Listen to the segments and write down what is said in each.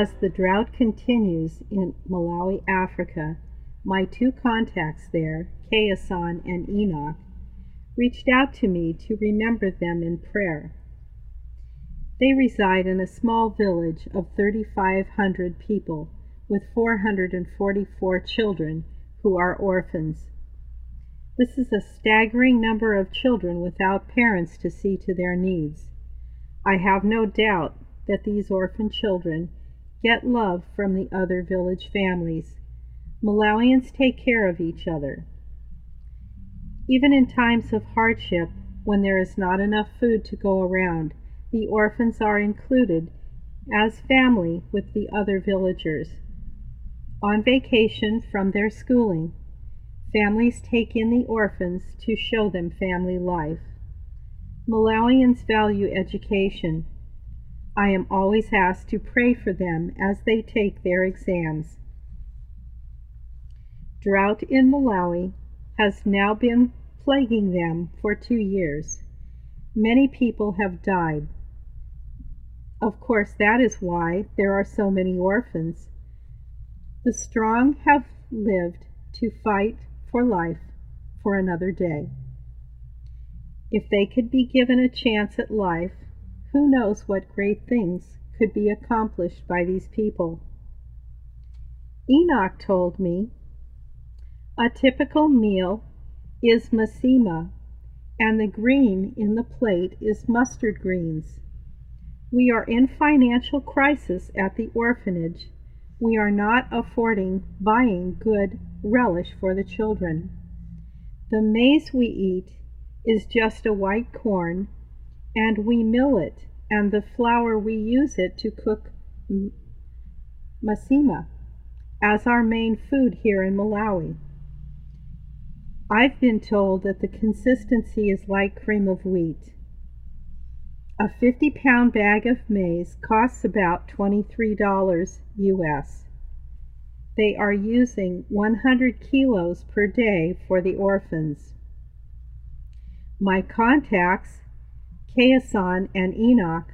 As the drought continues in Malawi, Africa, my two contacts there, Kayasan and Enoch, reached out to me to remember them in prayer. They reside in a small village of 3,500 people with 444 children who are orphans. This is a staggering number of children without parents to see to their needs. I have no doubt that these orphan children get love from the other village families. Malawians take care of each other. Even in times of hardship, when there is not enough food to go around, the orphans are included as family with the other villagers. On vacation from their schooling, families take in the orphans to show them family life. Malawians value education. I am always asked to pray for them as they take their exams. Drought in Malawi has now been plaguing them for two years. Many people have died. Of course, that is why there are so many orphans. The strong have lived to fight for life for another day. If they could be given a chance at life, who knows what great things could be accomplished by these people. Enoch told me a typical meal is masema, and the green in the plate is mustard greens. We are in financial crisis at the orphanage. We are not affording buying good relish for the children. The maize we eat is just a white corn, and we mill it, and the flour we use it to cook masima as our main food here in Malawi. I've been told that the consistency is like cream of wheat. A 50 pound bag of maize costs about $23 US. They are using 100 kilos per day for the orphans. My contacts, Kayasan and Enoch,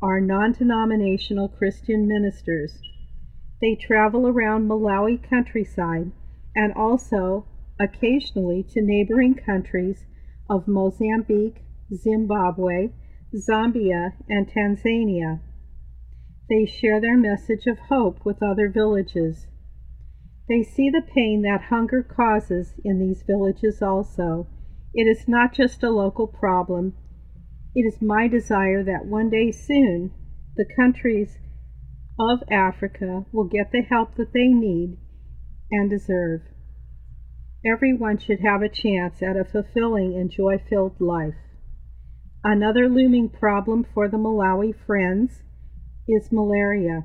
are non denominational Christian ministers. They travel around Malawi countryside and also occasionally to neighboring countries of Mozambique, Zimbabwe, Zambia, and Tanzania. They share their message of hope with other villages. They see the pain that hunger causes in these villages also. It is not just a local problem. It is my desire that one day soon the countries of Africa will get the help that they need and deserve. Everyone should have a chance at a fulfilling and joy filled life. Another looming problem for the Malawi Friends is malaria.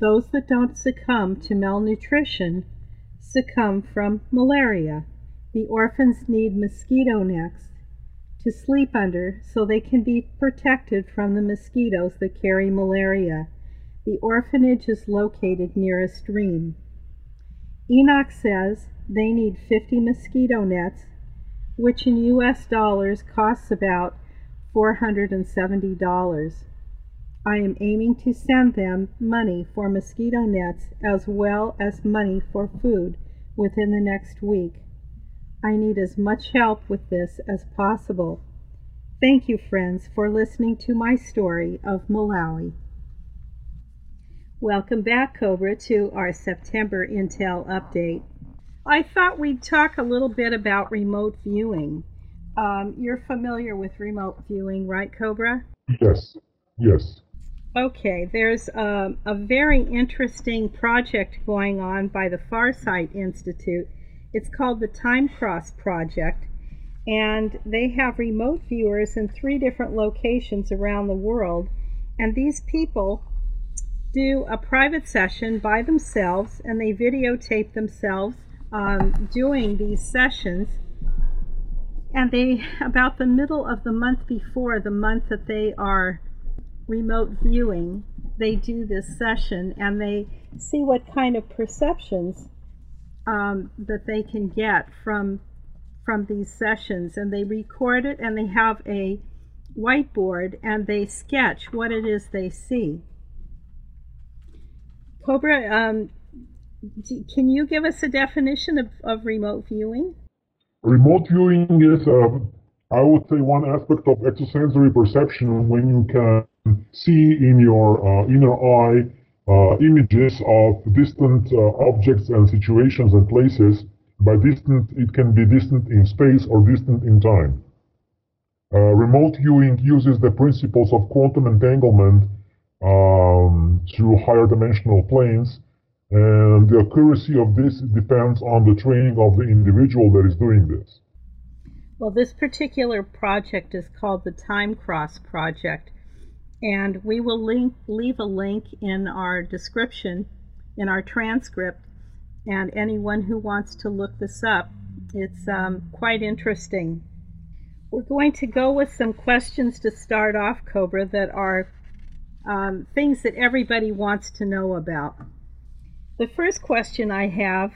Those that don't succumb to malnutrition succumb from malaria. The orphans need mosquito nets to sleep under so they can be protected from the mosquitoes that carry malaria. The orphanage is located near a stream. Enoch says they need 50 mosquito nets which in US dollars costs about $470. I am aiming to send them money for mosquito nets as well as money for food within the next week. I need as much help with this as possible. Thank you, friends, for listening to my story of Malawi. Welcome back, Cobra, to our September Intel update. I thought we'd talk a little bit about remote viewing. Um, you're familiar with remote viewing, right, Cobra? Yes, yes. Okay, there's um, a very interesting project going on by the Farsight Institute. It's called the Time Cross Project, and they have remote viewers in three different locations around the world. And these people do a private session by themselves, and they videotape themselves um, doing these sessions. And they, about the middle of the month before the month that they are remote viewing, they do this session and they see what kind of perceptions um, that they can get from from these sessions and they record it and they have a whiteboard and they sketch what it is they see Cobra, um, can you give us a definition of, of remote viewing? Remote viewing is, uh, I would say, one aspect of extrasensory perception when you can see in your uh, inner eye images of distant uh, objects and situations and places. By distant, it can be distant in space or distant in time. Uh, remote viewing uses the principles of quantum entanglement um, to higher dimensional planes, and the accuracy of this depends on the training of the individual that is doing this. Well, this particular project is called the Time Cross Project, and we will link, leave a link in our description, in our transcript, and anyone who wants to look this up, it's um, quite interesting. We're going to go with some questions to start off, Cobra, that are um, things that everybody wants to know about. The first question I have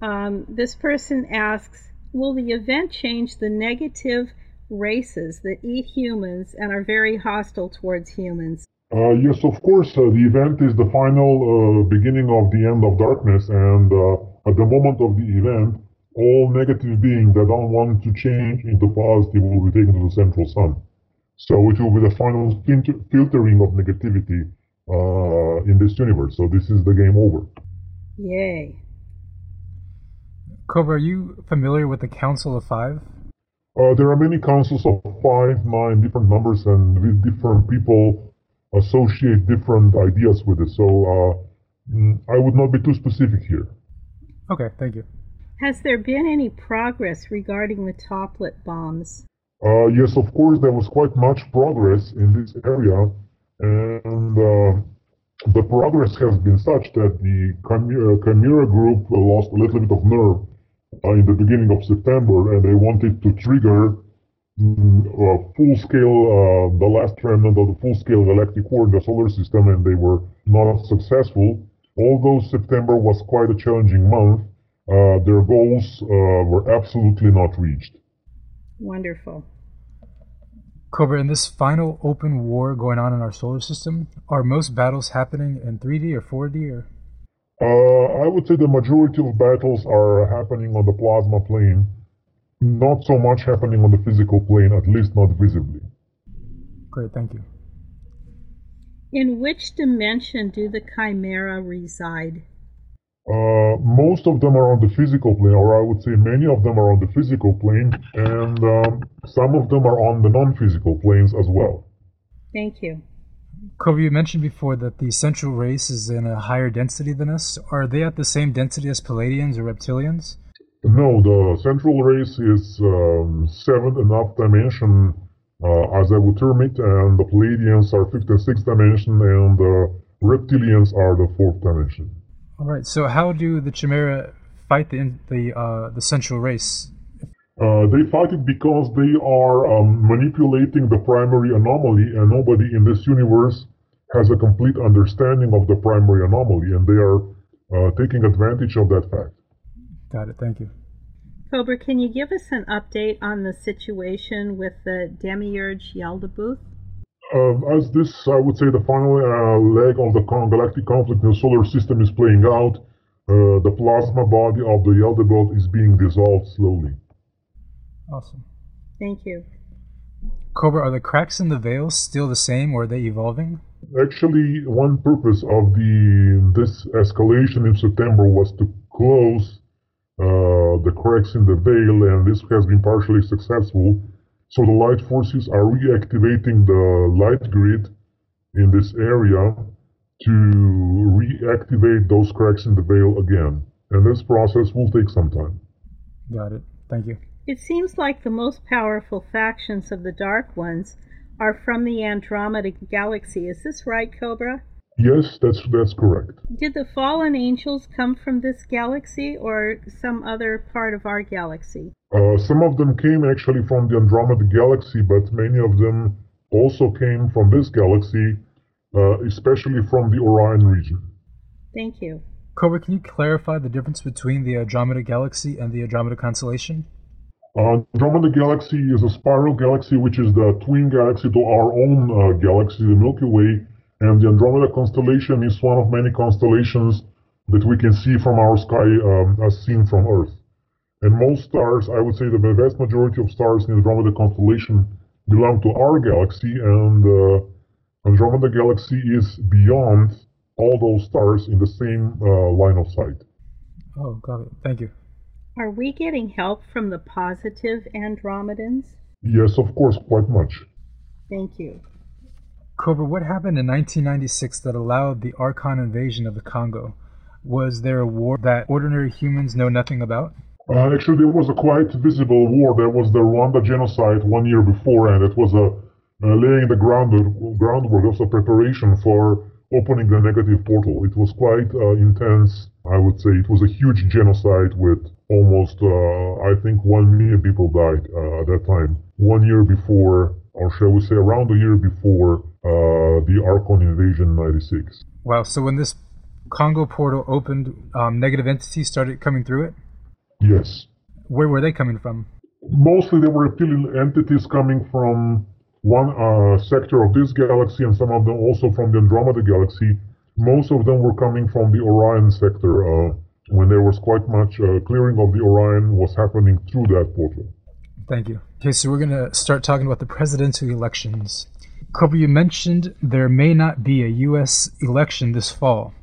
um, this person asks Will the event change the negative races that eat humans and are very hostile towards humans? Uh, yes, of course. Uh, the event is the final uh, beginning of the end of darkness, and uh, at the moment of the event, all negative beings that don't want to change into positive will be taken to the central sun. So it will be the final filtering of negativity uh, in this universe. So this is the game over. Yay. Cobra, are you familiar with the Council of Five? Uh, there are many councils of five, nine different numbers, and with different people associate different ideas with it. So uh, mm, I would not be too specific here. Okay, thank you. Has there been any progress regarding the toplet bombs? Uh, yes, of course, there was quite much progress in this area, and uh, the progress has been such that the Chimera group lost a little bit of nerve uh, in the beginning of September, and they wanted to trigger mm, a full-scale, uh, the last remnant of the full-scale galactic war in the solar system, and they were not successful. Although September was quite a challenging month, uh, their goals uh, were absolutely not reached. Wonderful. Cobra, in this final open war going on in our solar system, are most battles happening in 3D or 4D or? Uh, I would say the majority of battles are happening on the plasma plane, not so much happening on the physical plane, at least not visibly. Great, thank you. In which dimension do the Chimera reside? Uh, most of them are on the physical plane, or I would say many of them are on the physical plane, and um, some of them are on the non physical planes as well. Thank you. Cobra, you mentioned before that the central race is in a higher density than us. Are they at the same density as Pleiadians or reptilians? No, the central race is um, seventh and up dimension, uh, as I would term it, and the Pleiadians are fifth and sixth dimension, and the reptilians are the fourth dimension. All right. So how do the Chimera fight the the uh, the central race? Uh, they fight it because they are um, manipulating the primary anomaly, and nobody in this universe has a complete understanding of the primary anomaly, and they are uh, taking advantage of that fact. Got it. Thank you. Cobra, can you give us an update on the situation with the Demiurge Yaldabaoth? Um, as this, I would say, the final uh, leg of the galactic conflict in the solar system is playing out, uh, the plasma body of the Yaldabaoth is being dissolved slowly. Awesome. Thank you. Cobra, are the cracks in the veil still the same, or are they evolving? Actually, one purpose of the this escalation in September was to close uh, the cracks in the veil, and this has been partially successful. So the light forces are reactivating the light grid in this area to reactivate those cracks in the veil again. And this process will take some time. Got it. Thank you. It seems like the most powerful factions of the Dark Ones are from the Andromeda Galaxy. Is this right, Cobra? Yes, that's that's correct. Did the fallen angels come from this galaxy or some other part of our galaxy? Uh, some of them came actually from the Andromeda Galaxy, but many of them also came from this galaxy, uh, especially from the Orion region. Thank you. Cobra, can you clarify the difference between the Andromeda Galaxy and the Andromeda Constellation? Uh, Andromeda Galaxy is a spiral galaxy, which is the twin galaxy to our own uh, galaxy, the Milky Way And the Andromeda constellation is one of many constellations that we can see from our sky um, as seen from Earth. And most stars, I would say the vast majority of stars in the Andromeda constellation belong to our galaxy, and uh, Andromeda galaxy is beyond all those stars in the same uh, line of sight. Oh, got it. Thank you. Are we getting help from the positive Andromedans? Yes, of course, quite much. Thank you. Cobra, what happened in 1996 that allowed the Archon invasion of the Congo? Was there a war that ordinary humans know nothing about? Uh, actually, there was a quite visible war. There was the Rwanda genocide one year before, and it was a uh, laying the ground, groundwork of the preparation for opening the negative portal. It was quite uh, intense. I would say it was a huge genocide with almost, uh, I think, one million people died uh, at that time. One year before, or shall we say, around a year before uh, the Archon invasion '96. Wow. So when this Congo portal opened, um, negative entities started coming through it. Yes. Where were they coming from? Mostly, they were reptilian entities coming from one uh, sector of this galaxy, and some of them also from the Andromeda galaxy. Most of them were coming from the Orion sector. Uh, when there was quite much uh, clearing of the Orion was happening through that portal. Thank you. Okay, so we're going to start talking about the presidential elections. Cobra, you mentioned there may not be a U.S. election this fall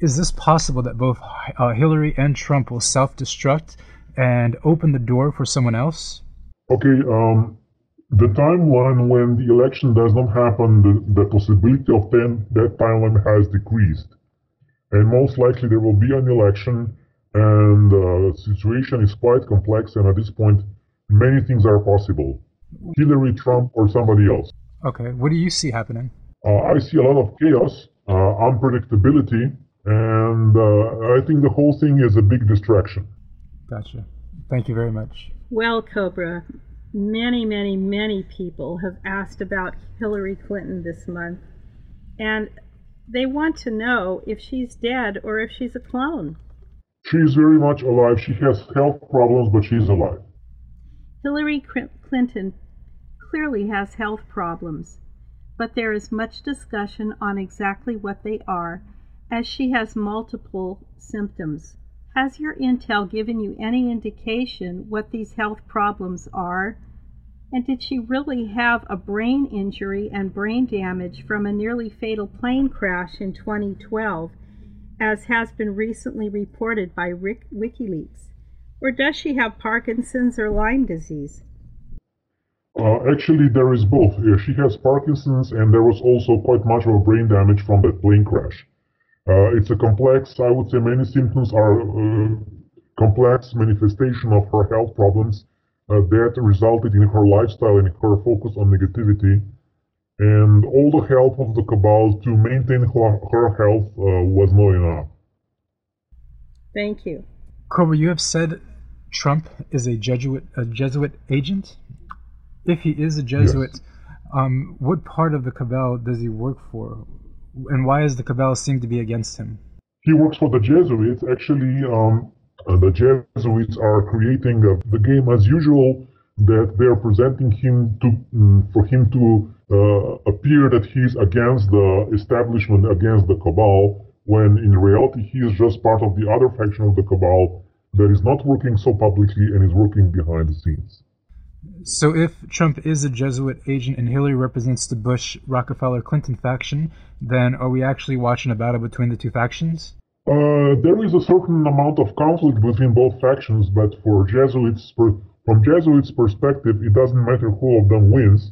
is this possible that both uh, Hillary and Trump will self-destruct and open the door for someone else? Okay, um, the timeline when the election does not happen, the, the possibility of ten, that timeline has decreased. And most likely there will be an election, and uh, the situation is quite complex, and at this point, many things are possible. Hillary, Trump, or somebody else. Okay, what do you see happening? Uh, I see a lot of chaos, uh, unpredictability, and uh, I think the whole thing is a big distraction. Gotcha. Thank you very much. Well, Cobra, many, many, many people have asked about Hillary Clinton this month, and they want to know if she's dead or if she's a clone. She's very much alive. She has health problems, but she's alive. Hillary Clinton clearly has health problems, but there is much discussion on exactly what they are as she has multiple symptoms. Has your intel given you any indication what these health problems are? And did she really have a brain injury and brain damage from a nearly fatal plane crash in 2012, as has been recently reported by Rick WikiLeaks? Or does she have Parkinson's or Lyme disease? Uh, actually, there is both. she has Parkinson's, and there was also quite much of a brain damage from that plane crash. Uh, it's a complex, I would say many symptoms are uh, complex manifestation of her health problems uh, that resulted in her lifestyle and her focus on negativity. And all the help of the cabal to maintain her, her health uh, was not enough. Thank you. Cobra, you have said Trump is a Jesuit, a Jesuit agent. If he is a Jesuit, yes. um, what part of the cabal does he work for? And why does the cabal seem to be against him? He works for the Jesuits. Actually, um, uh, the Jesuits are creating uh, the game as usual. That they're presenting him to um, for him to uh, appear that he's against the establishment, against the cabal, when in reality he is just part of the other faction of the cabal that is not working so publicly and is working behind the scenes. So, if Trump is a Jesuit agent and Hillary represents the Bush, Rockefeller, Clinton faction, then are we actually watching a battle between the two factions? Uh, there is a certain amount of conflict between both factions, but for Jesuits, from Jesuits' perspective, it doesn't matter who of them wins,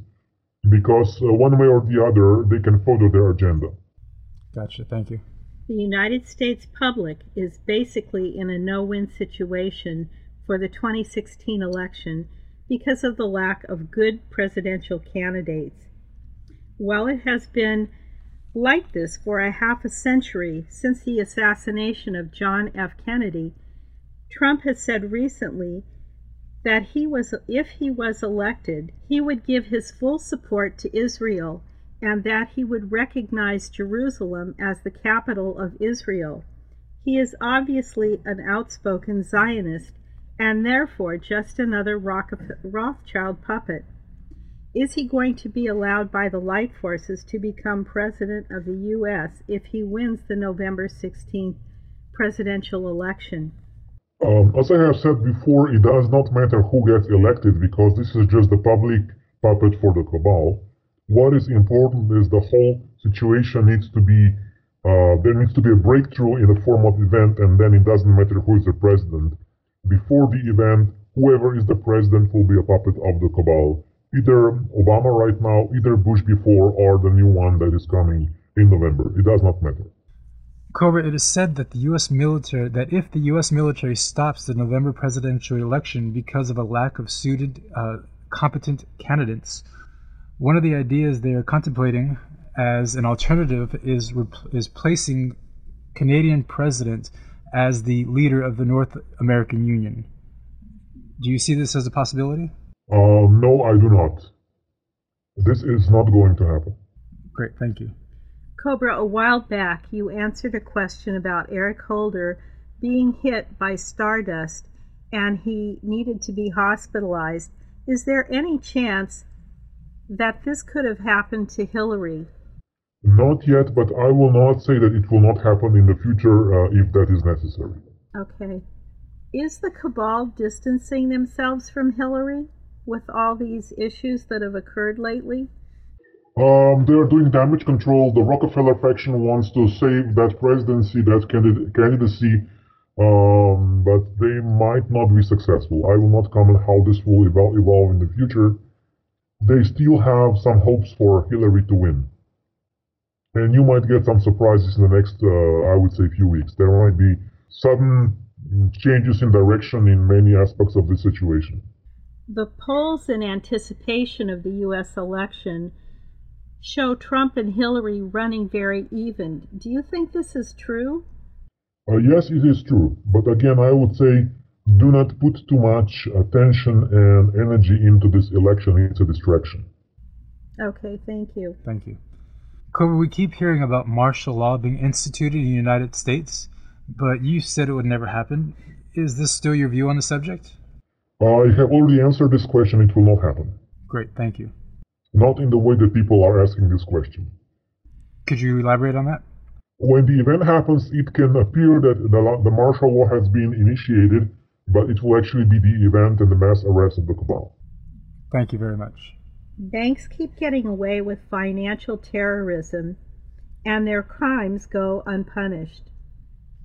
because uh, one way or the other, they can further their agenda. Gotcha. Thank you. The United States public is basically in a no-win situation for the 2016 election because of the lack of good presidential candidates. While it has been like this for a half a century since the assassination of John F. Kennedy, Trump has said recently that he was if he was elected, he would give his full support to Israel and that he would recognize Jerusalem as the capital of Israel. He is obviously an outspoken Zionist and therefore just another Rothschild puppet. Is he going to be allowed by the light forces to become president of the U.S. if he wins the November 16th presidential election? Um, as I have said before, it does not matter who gets elected because this is just the public puppet for the cabal. What is important is the whole situation needs to be, uh, there needs to be a breakthrough in the form of event, and then it doesn't matter who is the president. Before the event, whoever is the president will be a puppet of the cabal either Obama right now, either Bush before, or the new one that is coming in November. It does not matter. Cobra, it is said that the U.S. military, that if the U.S. military stops the November presidential election because of a lack of suited, uh, competent candidates, one of the ideas they are contemplating as an alternative is is placing Canadian president as the leader of the North American Union. Do you see this as a possibility? Uh, no, I do not. This is not going to happen. Great, thank you. Cobra, a while back you answered a question about Eric Holder being hit by stardust and he needed to be hospitalized. Is there any chance that this could have happened to Hillary? Not yet, but I will not say that it will not happen in the future uh, if that is necessary. Okay. Is the cabal distancing themselves from Hillary? with all these issues that have occurred lately? Um, they're doing damage control. The Rockefeller faction wants to save that presidency, that candidacy, um, but they might not be successful. I will not comment how this will evol- evolve in the future. They still have some hopes for Hillary to win. And you might get some surprises in the next, uh, I would say, few weeks. There might be sudden changes in direction in many aspects of the situation. The polls in anticipation of the U.S. election show Trump and Hillary running very even. Do you think this is true? Uh, yes, it is true. But again, I would say do not put too much attention and energy into this election. It's a distraction. Okay, thank you. Thank you. Cobra, we keep hearing about martial law being instituted in the United States, but you said it would never happen. Is this still your view on the subject? I have already answered this question. It will not happen. Great, thank you. Not in the way that people are asking this question. Could you elaborate on that? When the event happens, it can appear that the, the martial law has been initiated, but it will actually be the event and the mass arrest of the cabal. Thank you very much. Banks keep getting away with financial terrorism, and their crimes go unpunished.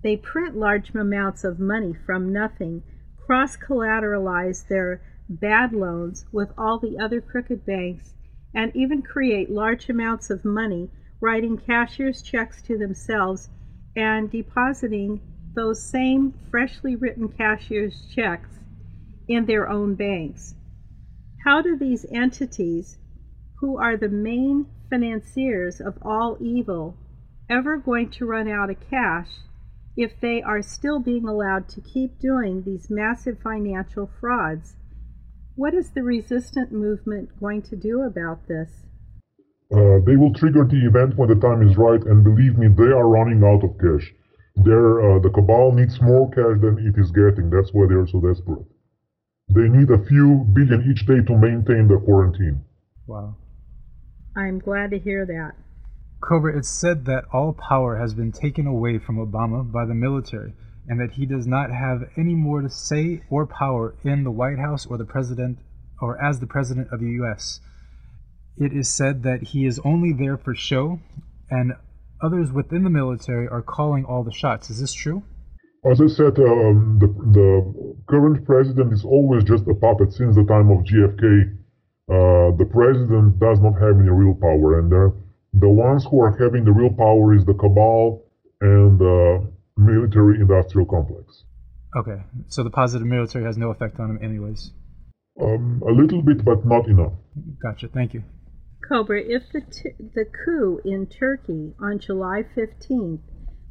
They print large amounts of money from nothing cross collateralize their bad loans with all the other crooked banks, and even create large amounts of money writing cashier's checks to themselves and depositing those same freshly written cashier's checks in their own banks. How do these entities, who are the main financiers of all evil, ever going to run out of cash if they are still being allowed to keep doing these massive financial frauds. What is the resistant movement going to do about this? Uh, they will trigger the event when the time is right, and believe me, they are running out of cash. Uh, the cabal needs more cash than it is getting. That's why they are so desperate. They need a few billion each day to maintain the quarantine. Wow. I'm glad to hear that. Cobra, it's said that all power has been taken away from Obama by the military and that he does not have any more to say or power in the White House or the president or as the president of the US. It is said that he is only there for show and others within the military are calling all the shots. Is this true? As I said, um, the, the current president is always just a puppet since the time of JFK, Uh, the president does not have any real power, and there the ones who are having the real power is the cabal and the military industrial complex. Okay, so the positive military has no effect on him, anyways. Um, a little bit, but not enough. Gotcha. Thank you. Cobra, if the t- the coup in Turkey on July 15th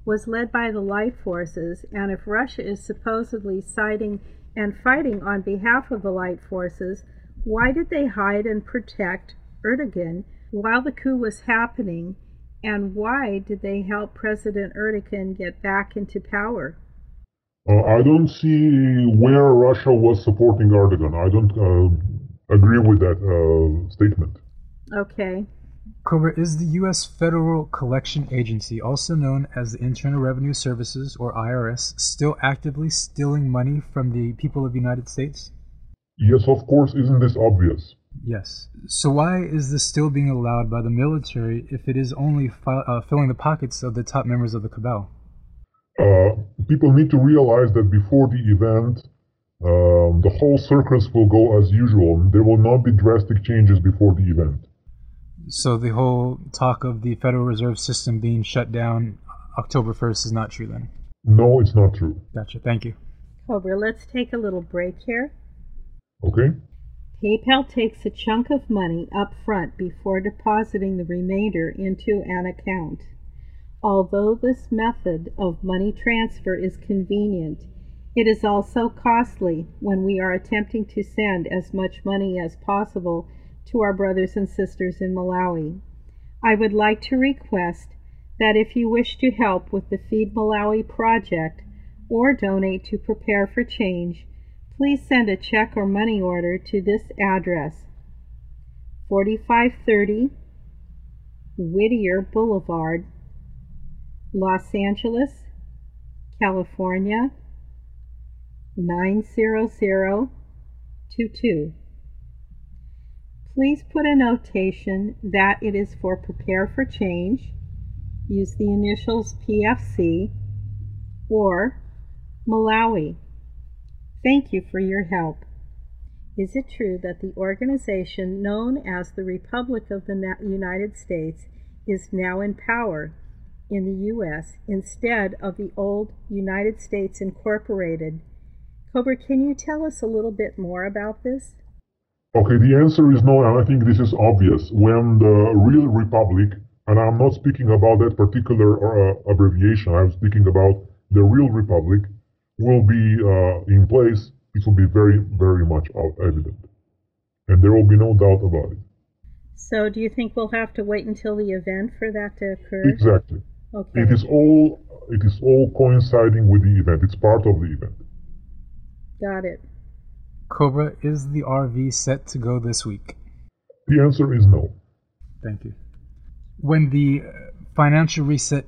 was led by the light forces, and if Russia is supposedly siding and fighting on behalf of the light forces, why did they hide and protect Erdogan while the coup was happening, and why did they help President Erdogan get back into power? Uh, I don't see where Russia was supporting Erdogan. I don't. Uh, agree with that uh, statement. Okay. Cobra, is the U.S. Federal Collection Agency, also known as the Internal Revenue Services, or IRS, still actively stealing money from the people of the United States? Yes, of course, isn't this obvious? Yes. So why is this still being allowed by the military if it is only fi- uh, filling the pockets of the top members of the cabal? Uh, people need to realize that before the event, um, the whole circus will go as usual. There will not be drastic changes before the event. So the whole talk of the Federal Reserve System being shut down October 1st is not true then? No, it's not true. Gotcha. Thank you. Cobra, let's take a little break here. Okay? PayPal takes a chunk of money up front before depositing the remainder into an account. Although this method of money transfer is convenient, it is also costly when we are attempting to send as much money as possible to our brothers and sisters in Malawi. I would like to request that if you wish to help with the Feed Malawi project or donate to Prepare for Change, please send a check or money order to this address 4530 Whittier Boulevard, Los Angeles, California 90022. Please put a notation that it is for Prepare for Change, use the initials PFC, or Malawi. Thank you for your help. Is it true that the organization known as the Republic of the United States is now in power in the U.S. instead of the old United States Incorporated? Cobra, can you tell us a little bit more about this? Okay, the answer is no, and I think this is obvious. When the real republic, and I'm not speaking about that particular uh, abbreviation, I'm speaking about the real republic, will be uh, in place, it will be very, very much evident. And there will be no doubt about it. So, do you think we'll have to wait until the event for that to occur? Exactly. Okay. It is all it is all coinciding with the event. It's part of the event. Got it. Cobra, is the RV set to go this week? The answer is no. Thank you. When the financial reset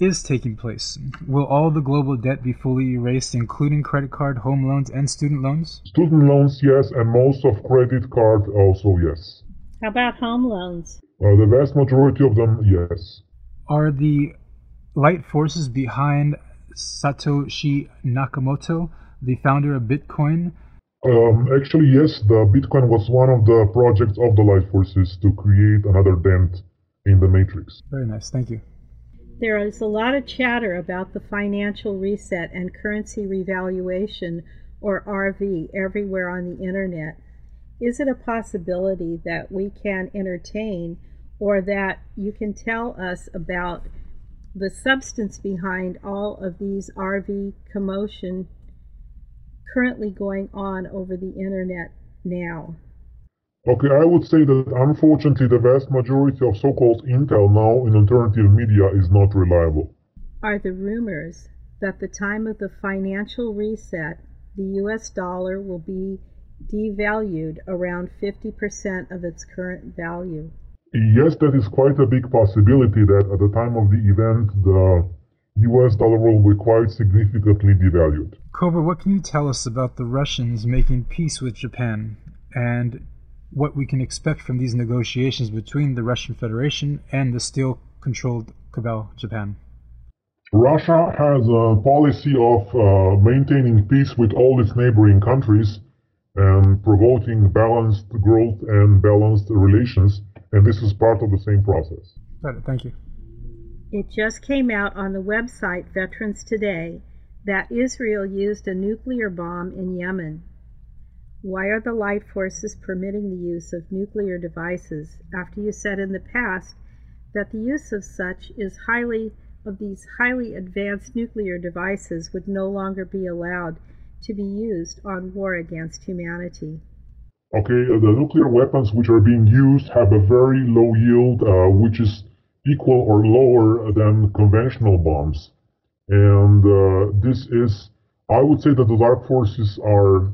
is taking place, will all the global debt be fully erased, including credit card, home loans, and student loans? Student loans, yes, and most of credit card also, yes. How about home loans? Uh, the vast majority of them, yes. Are the light forces behind Satoshi Nakamoto, the founder of Bitcoin, um, actually, yes, the Bitcoin was one of the projects of the Light Forces to create another dent in the matrix. Very nice, thank you. There is a lot of chatter about the financial reset and currency revaluation, or RV, everywhere on the internet. Is it a possibility that we can entertain or that you can tell us about the substance behind all of these RV commotion currently going on over the internet now? Okay, I would say that unfortunately the vast majority of so-called intel now in alternative media is not reliable. Are the rumors that the time of the financial reset, the US dollar will be devalued around 50% of its current value? Yes, that is quite a big possibility that at the time of the event the US dollar will be quite significantly devalued. Cobra, what can you tell us about the Russians making peace with Japan and what we can expect from these negotiations between the Russian Federation and the still controlled Cabal Japan? Russia has a policy of uh, maintaining peace with all its neighboring countries and promoting balanced growth and balanced relations, and this is part of the same process. Got it. Thank you. It just came out on the website Veterans Today that Israel used a nuclear bomb in Yemen. Why are the light forces permitting the use of nuclear devices after you said in the past that the use of such is highly of these highly advanced nuclear devices would no longer be allowed to be used on war against humanity? Okay, uh, the nuclear weapons which are being used have a very low yield, uh, which is equal or lower than conventional bombs. And uh, this is, I would say that the dark forces are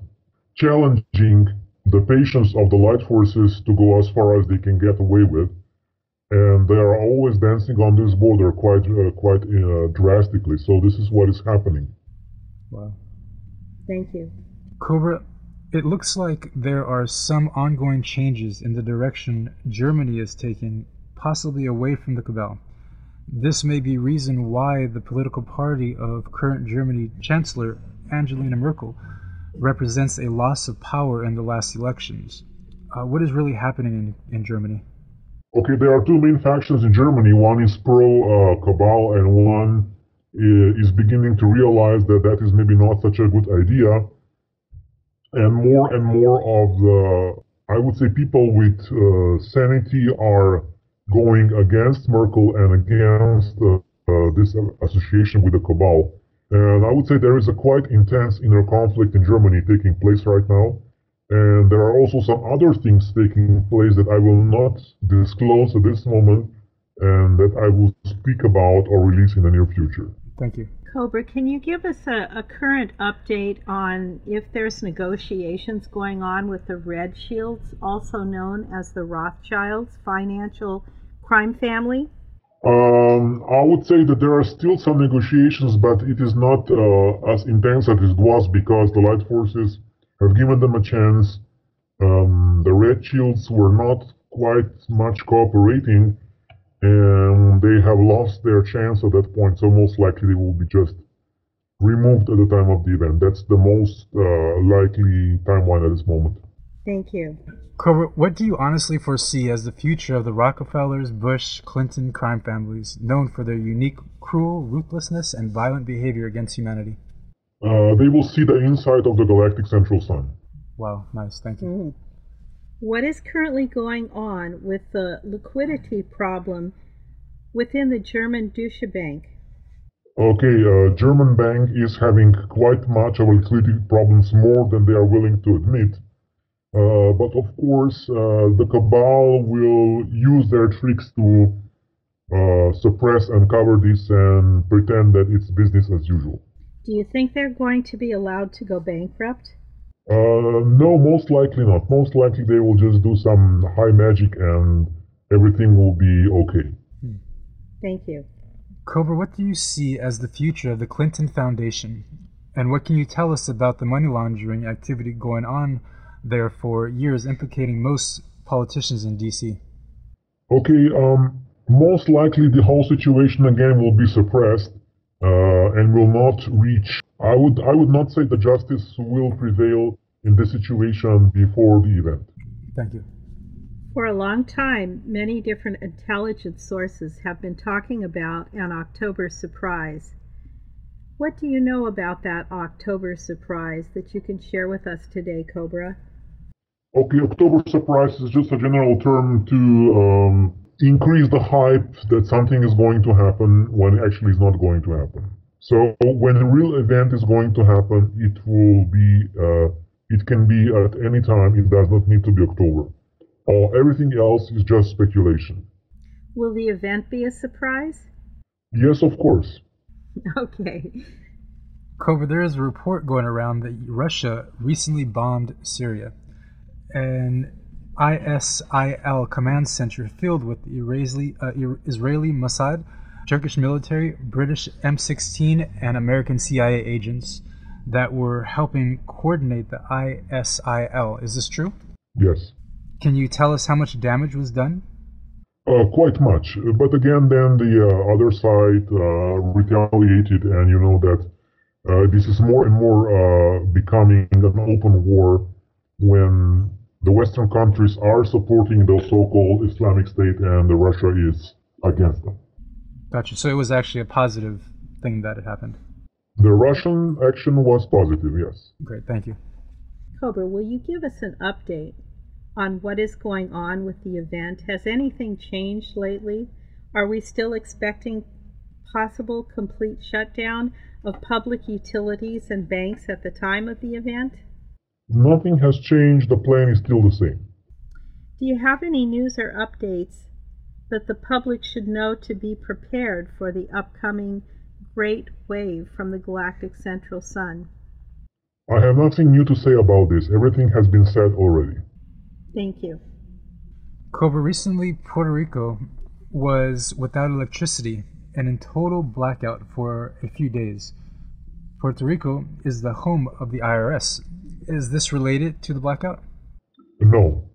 challenging the patience of the light forces to go as far as they can get away with, and they are always dancing on this border quite uh, quite uh, drastically. So this is what is happening. Wow. Thank you. Cobra, it looks like there are some ongoing changes in the direction Germany is taking, possibly away from the cabal. This may be reason why the political party of current Germany Chancellor Angela Merkel represents a loss of power in the last elections. Uh, what is really happening in, in Germany? Okay, there are two main factions in Germany. One is pro uh, cabal, and one is beginning to realize that that is maybe not such a good idea. And more and more of the, I would say, people with uh, sanity are going against Merkel and against uh, uh, this association with the cabal. And I would say there is a quite intense inner conflict in Germany taking place right now. And there are also some other things taking place that I will not disclose at this moment and that I will speak about or release in the near future. Thank you. Cobra, can you give us a, a, current update on if there's negotiations going on with the Red Shields, also known as the Rothschilds financial crime family? Um, I would say that there are still some negotiations, but it is not uh, as intense as it was because the Light Forces have given them a chance. Um, the Red Shields were not quite much cooperating, and they have lost their chance at that point. So most likely they will be just removed at the time of the event. That's the most uh, likely timeline at this moment. Thank you. Cobra, what do you honestly foresee as the future of the Rockefellers, Bush, Clinton crime families, known for their unique, cruel ruthlessness and violent behavior against humanity? Uh, they will see the inside of the galactic central sun. Wow, nice. Thank you. Mm. What is currently going on with the liquidity problem within the German Deutsche Bank? Okay, uh, German bank is having quite much of liquidity problems more than they are willing to admit. Uh, but of course, uh, the cabal will use their tricks to uh, suppress and cover this and pretend that it's business as usual. Do you think they're going to be allowed to go bankrupt? Uh, no, most likely not. Most likely they will just do some high magic and everything will be okay. Thank you. Cobra, what do you see as the future of the Clinton Foundation? And what can you tell us about the money laundering activity going on there for years, implicating most politicians in D.C. Okay, um, most likely the whole situation again will be suppressed uh, and will not reach. I would I would not say the justice will prevail in this situation before the event. Thank you. For a long time, many different intelligence sources have been talking about an October surprise. What do you know about that October surprise that you can share with us today, Cobra? Okay, October surprise is just a general term to um, increase the hype that something is going to happen when actually it's not going to happen. So when a real event is going to happen, it will be, uh, it can be at any time. It does not need to be October. Uh, everything else is just speculation. Will the event be a surprise? Yes, of course. Okay. Cobra, there is a report going around that Russia recently bombed Syria an ISIL command center filled with Israeli, uh, Israeli Mossad, Turkish military, British MI6, and American CIA agents that were helping coordinate the ISIL. Is this true? Yes. Can you tell us how much damage was done? Uh, quite much. But again, then the uh, other side uh, retaliated, and you know that uh, this is more and more uh, becoming an open war when the Western countries are supporting the so-called Islamic State and Russia is against them. Gotcha. So it was actually a positive thing that it happened. The Russian action was positive, yes. Great, thank you. Cobra, will you give us an update on what is going on with the event? Has anything changed lately? Are we still expecting possible complete shutdown of public utilities and banks at the time of the event? Nothing has changed. The plan is still the same. Do you have any news or updates that the public should know to be prepared for the upcoming great wave from the galactic central sun? I have nothing new to say about this. Everything has been said already. Thank you. Cobra, recently Puerto Rico was without electricity and in total blackout for a few days. Puerto Rico is the home of the IRS. Is this related to the blackout? No.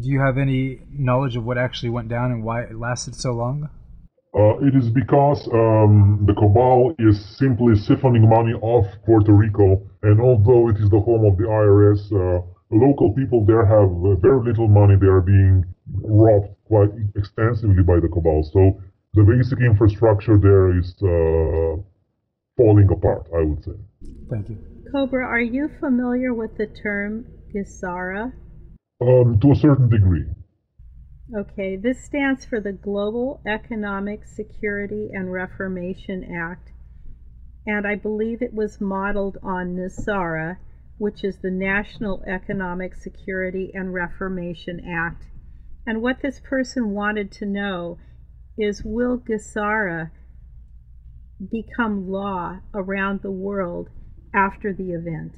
Do you have any knowledge of what actually went down and why it lasted so long? Uh, it is because um, the cabal is simply siphoning money off Puerto Rico, and although it is the home of the IRS, uh, local people there have uh, very little money. They are being robbed quite extensively by the cabal. So the basic infrastructure there is uh, falling apart, I would say. Thank you. Cobra, are you familiar with the term GESARA? Um, to a certain degree. Okay, this stands for the Global Economic Security and Reformation Act, and I believe it was modeled on NESARA, which is the National Economic Security and Reformation Act. And what this person wanted to know is will GESARA become law around the world after the event?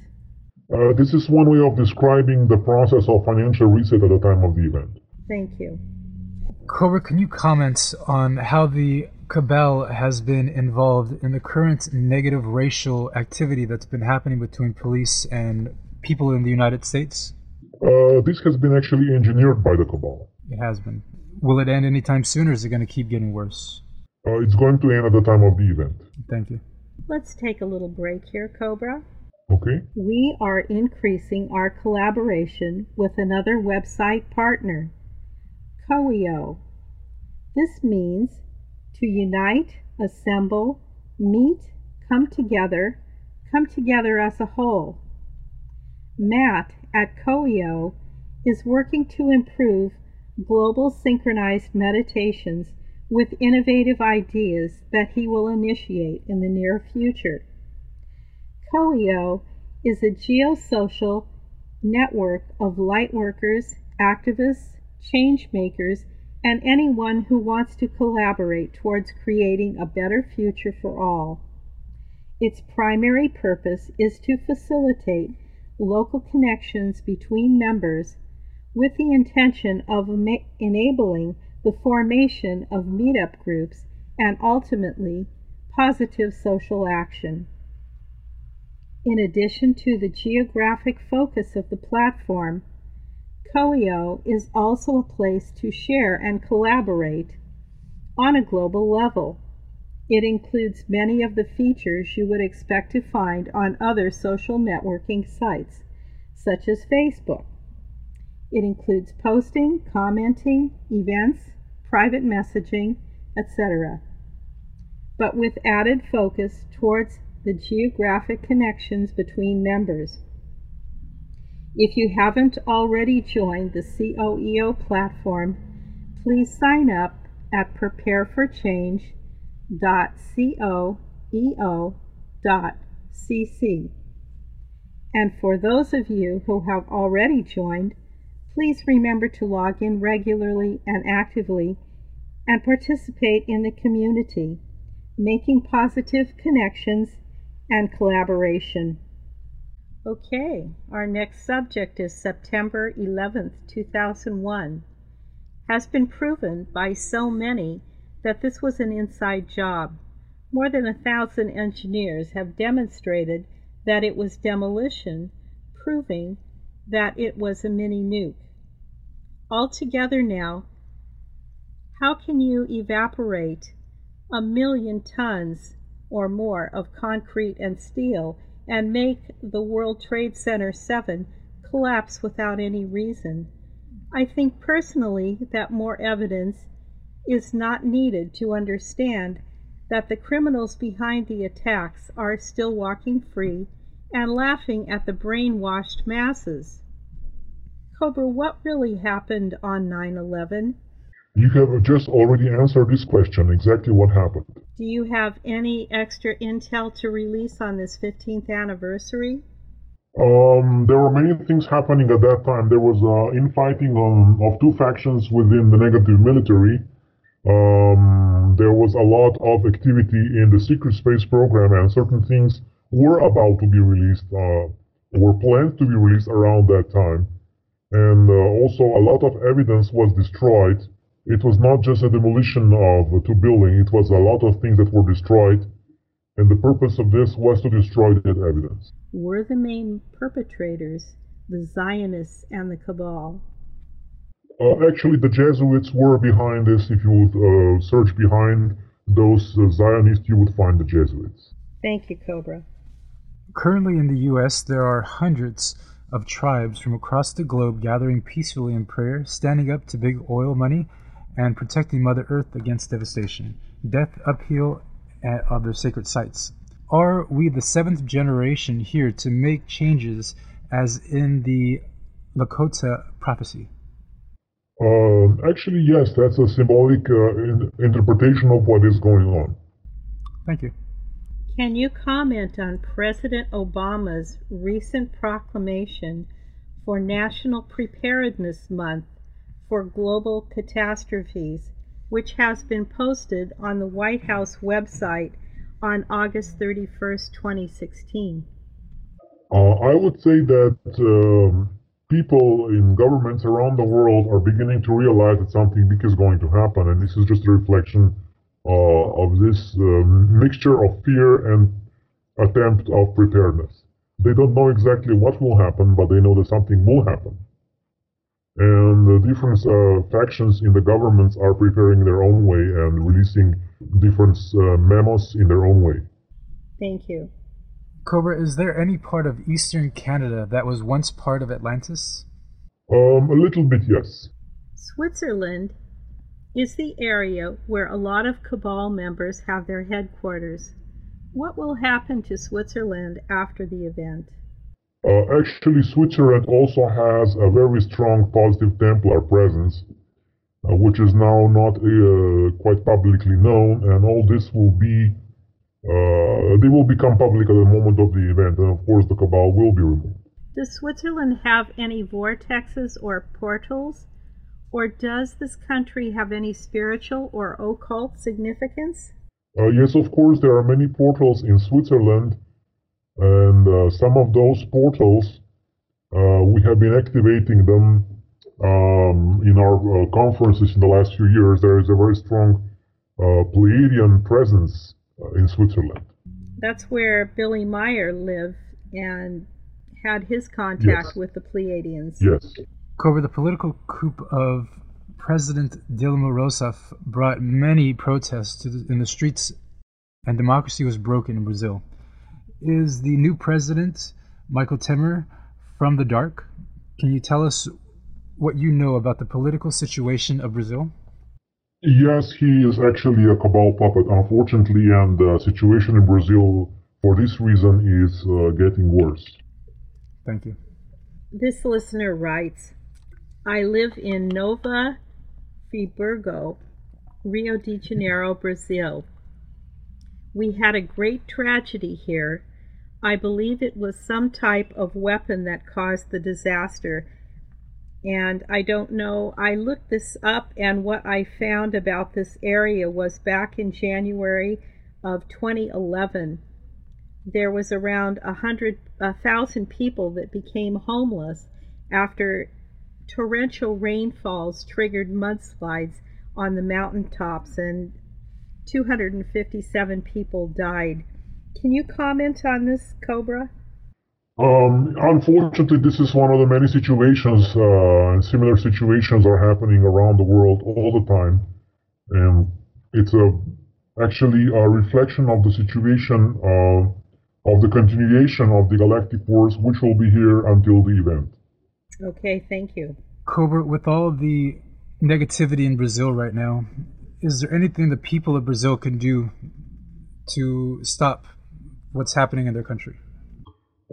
Uh, this is one way of describing the process of financial reset at the time of the event. Thank you. Cobra, can you comment on how the cabal has been involved in the current negative racial activity that's been happening between police and people in the United States? Uh, this has been actually engineered by the cabal. It has been. Will it end anytime soon, or is it going to keep getting worse? Uh, it's going to end at the time of the event. Thank you. Let's take a little break here, Cobra. Okay. We are increasing our collaboration with another website partner, Coeo. This means to unite, assemble, meet, come together, come together as a whole. Matt at Coeo is working to improve global synchronized meditations with innovative ideas that he will initiate in the near future. Coeo is a geosocial network of lightworkers, activists, change makers, and anyone who wants to collaborate towards creating a better future for all. Its primary purpose is to facilitate local connections between members with the intention of enabling the formation of meetup groups and ultimately positive social action. In addition to the geographic focus of the platform, Coeo is also a place to share and collaborate on a global level. It includes many of the features you would expect to find on other social networking sites, such as Facebook. It includes posting, commenting, events, private messaging, etc., but with added focus towards the geographic connections between members. If you haven't already joined the COEO platform, please sign up at prepareforchange.coeo.cc. And for those of you who have already joined, please remember to log in regularly and actively and participate in the community, making positive connections and collaboration. Okay, our next subject is September 11th, 2001. Has been proven by so many that this was an inside job. More than a thousand engineers have demonstrated that it was demolition, proving that it was a mini nuke. Altogether now, how can you evaporate a million tons or more of concrete and steel and make the World Trade Center 7 collapse without any reason. I think personally that more evidence is not needed to understand that the criminals behind the attacks are still walking free and laughing at the brainwashed masses. Cobra, what really happened on 9 11? You have just already answered this question exactly what happened. Do you have any extra intel to release on this 15th anniversary? Um, there were many things happening at that time. There was uh, infighting on, of two factions within the negative military. Um, there was a lot of activity in the secret space program, and certain things were about to be released. Uh, were planned to be released around that time. And uh, also, a lot of evidence was destroyed. It was not just a demolition of two buildings, it was a lot of things that were destroyed. And the purpose of this was to destroy that evidence. Were the main perpetrators the Zionists and the Cabal? Uh, actually, the Jesuits were behind this. If you would uh, search behind those uh, Zionists, you would find the Jesuits. Thank you, Cobra. Currently in the U.S., there are hundreds of tribes from across the globe gathering peacefully in prayer, standing up to big oil money, and protecting Mother Earth against devastation, death, upheaval of their sacred sites. Are we the seventh generation here to make changes as in the Lakota prophecy? Uh, actually, yes, that's a symbolic uh, in interpretation of what is going on. Thank you. Can you comment on President Obama's recent proclamation for National Preparedness Month for Global Catastrophes, which has been posted on the White House website on August 31st, 2016? Uh, I would say that um, people in governments around the world are beginning to realize that something big is going to happen, and this is just a reflection uh, of this uh, mixture of fear and attempt of preparedness. They don't know exactly what will happen, but they know that something will happen. And the different uh, factions in the governments are preparing their own way and releasing different uh, memos in their own way. Thank you. Cobra, is there any part of eastern Canada that was once part of Atlantis? Um, a little bit, yes. Switzerland is the area where a lot of Cabal members have their headquarters. What will happen to Switzerland after the event? Uh, actually, Switzerland also has a very strong positive Templar presence, uh, which is now not uh, quite publicly known, and all this will be, uh, they will become public at the moment of the event, and of course the Cabal will be removed. Does Switzerland have any vortexes or portals? Or does this country have any spiritual or occult significance? Uh, yes, of course, there are many portals in Switzerland, and uh, some of those portals, uh, we have been activating them um, in our uh, conferences in the last few years. There is a very strong uh, Pleiadian presence uh, in Switzerland. That's where Billy Meier lived and had his contact yes. with the Pleiadians. Yes. Cobra, the political coup of President Dilma Rousseff brought many protests the, in the streets, and democracy was broken in Brazil. Is the new president, Michael Temer, from the dark? Can you tell us what you know about the political situation of Brazil? Yes, he is actually a cabal puppet, unfortunately, and the situation in Brazil, for this reason, is uh, getting worse. Thank you. This listener writes I live in Nova Friburgo, Rio de Janeiro, Brazil. We had a great tragedy here. I believe it was some type of weapon that caused the disaster. And I don't know, I looked this up, and what I found about this area was back in January of 2011. There was around a hundred, a thousand people that became homeless after torrential rainfalls triggered mudslides on the mountaintops and 257 people died. Can you comment on this, Cobra? Um, unfortunately, this is one of the many situations, uh, and similar situations are happening around the world all the time. And it's a, actually a reflection of the situation uh, of the continuation of the galactic wars, which will be here until the event. Okay, thank you. Cobra, with all the negativity in Brazil right now, is there anything the people of Brazil can do to stop what's happening in their country?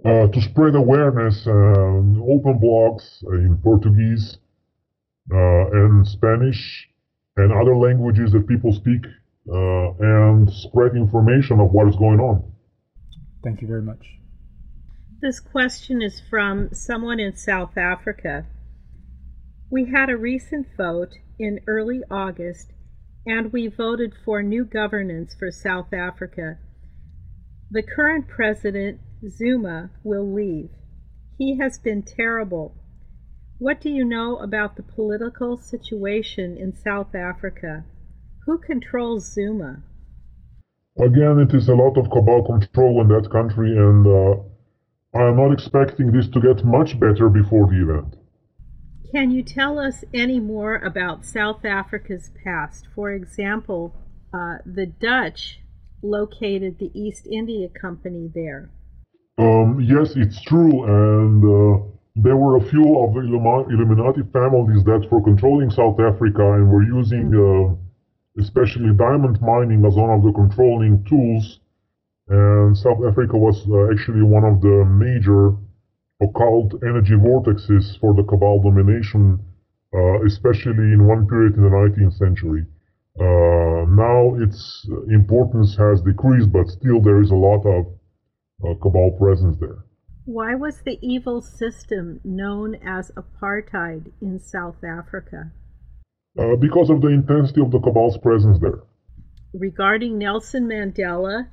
Uh, to spread awareness, uh, open blogs in Portuguese uh, and Spanish and other languages that people speak, uh, and spread information of what is going on. Thank you very much. This question is from someone in South Africa. We had a recent vote in early August and we voted for new governance for South Africa. The current president, Zuma, will leave. He has been terrible. What do you know about the political situation in South Africa? Who controls Zuma? Again, it is a lot of cabal control in that country, and uh, I am not expecting this to get much better before the event. Can you tell us any more about South Africa's past? For example, uh, the Dutch located the East India Company there. Um, yes, it's true, and uh, there were a few of the Illuminati families that were controlling South Africa and were using. Uh, especially diamond mining as one of the controlling tools. And South Africa was uh, actually one of the major occult energy vortexes for the Cabal domination, uh, especially in one period in the 19th century. Uh, now its importance has decreased, but still there is a lot of uh, Cabal presence there. Why was the evil system known as apartheid in South Africa? Uh, because of the intensity of the cabal's presence there. Regarding Nelson Mandela,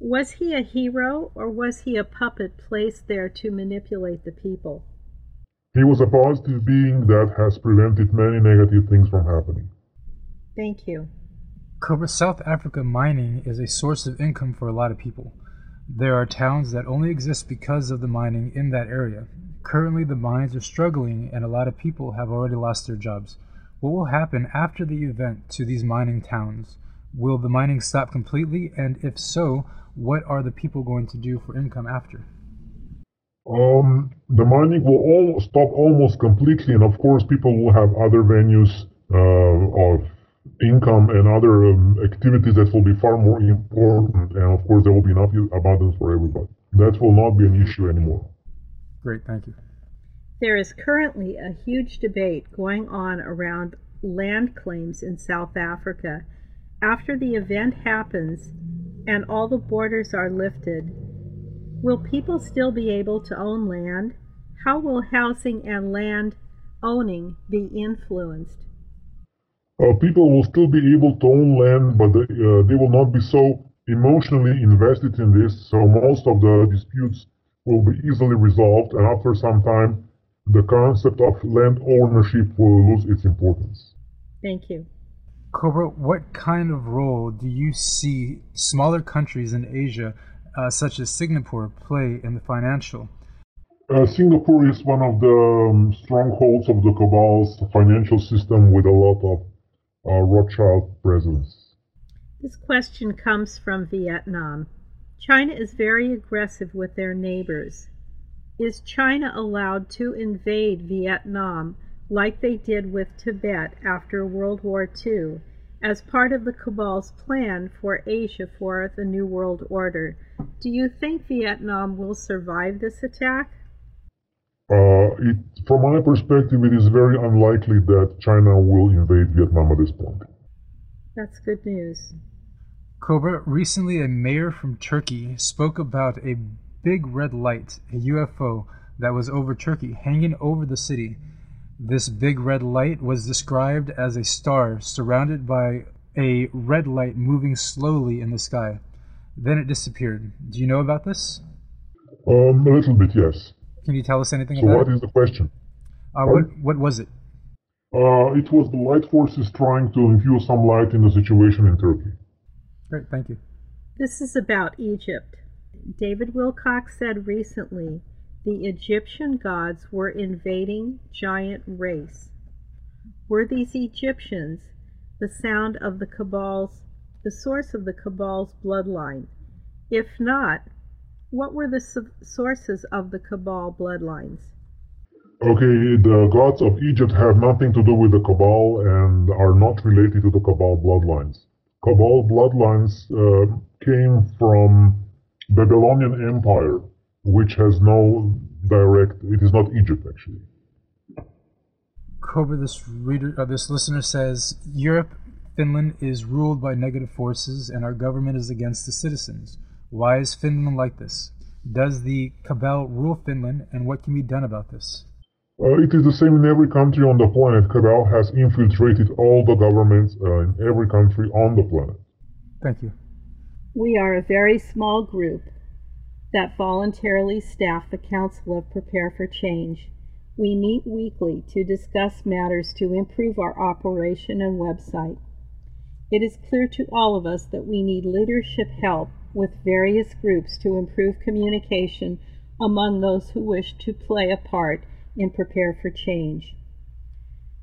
was he a hero or was he a puppet placed there to manipulate the people? He was a positive being that has prevented many negative things from happening. Thank you. Cobra, South Africa mining is a source of income for a lot of people. There are towns that only exist because of the mining in that area. Currently, the mines are struggling, and a lot of people have already lost their jobs. What will happen after the event to these mining towns? Will the mining stop completely? And if so, what are the people going to do for income after? Um, the mining will all stop almost completely, and of course, people will have other venues uh, of income and other um, activities that will be far more important. And of course, there will be enough abundance for everybody. That will not be an issue anymore. Great, thank you. There is currently a huge debate going on around land claims in South Africa. After the event happens and all the borders are lifted, will people still be able to own land? How will housing and land owning be influenced? Uh, people will still be able to own land, but they, uh, they will not be so emotionally invested in this, so most of the disputes will be easily resolved, and after some time, the concept of land ownership will lose its importance. Thank you. Cobra, what kind of role do you see smaller countries in Asia, uh, such as Singapore, play in the financial? Uh, Singapore is one of the um, strongholds of the Cabal's financial system with a lot of uh, Rothschild presence. This question comes from Vietnam. China is very aggressive with their neighbors. Is China allowed to invade Vietnam like they did with Tibet after World War II as part of the Cabal's plan for Asia for the New World Order? Do you think Vietnam will survive this attack? Uh, it, from my perspective, it is very unlikely that China will invade Vietnam at this point. That's good news. Cobra, recently a mayor from Turkey spoke about a big red light, a UFO, that was over Turkey, hanging over the city. This big red light was described as a star surrounded by a red light moving slowly in the sky. Then it disappeared. Do you know about this? Um, a little bit, yes. Can you tell us anything so about it? So, what is the question? Uh, what, what was it? Uh, it was the light forces trying to infuse some light in the situation in Turkey. Great, thank you. This is about Egypt. David Wilcock said recently the Egyptian gods were invading giant race. Were these Egyptians the sound of the Cabal's, the source of the Cabal's bloodline? If not, what were the sources of the Cabal bloodlines? Okay, the gods of Egypt have nothing to do with the Cabal and are not related to the Cabal bloodlines. Cabal bloodlines uh, came from the Babylonian Empire, which has no direct. It is not Egypt actually. Cobra, this reader, uh, this listener says Europe, Finland is ruled by negative forces, and our government is against the citizens. Why is Finland like this? Does the Cabal rule Finland, and what can be done about this? Uh, it is the same in every country on the planet. Cabal has infiltrated all the governments uh, in every country on the planet. Thank you. We are a very small group. that voluntarily staff the Council of Prepare for Change. We meet weekly to discuss matters to improve our operation and website. It is clear to all of us that we need leadership help with various groups to improve communication among those who wish to play a part in Prepare for Change.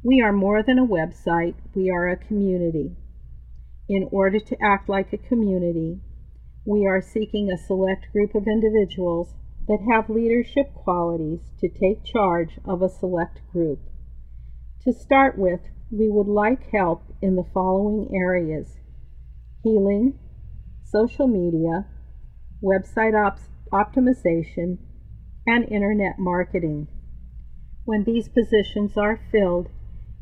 We are more than a website, we are a community. In order to act like a community, we are seeking a select group of individuals that have leadership qualities to take charge of a select group. To start with, we would like help in the following areas healing, social media, website op- optimization, and internet marketing. When these positions are filled,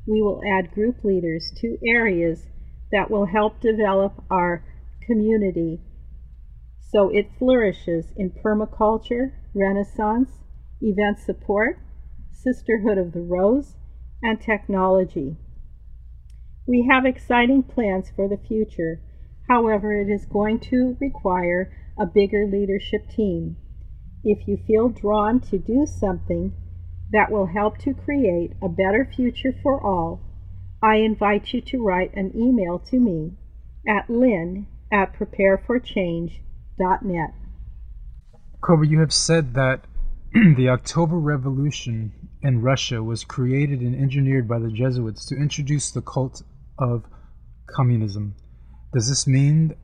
we will add group leaders to areas that will help develop our community so it flourishes in permaculture, renaissance, event support, Sisterhood of the Rose, and technology. We have exciting plans for the future. However, it is going to require a bigger leadership team. If you feel drawn to do something that will help to create a better future for all, I invite you to write an email to me at lynn at prepareforchange.com net. Cobra, you have said that the October Revolution in Russia was created and engineered by the Jesuits to introduce the cult of communism. Does this mean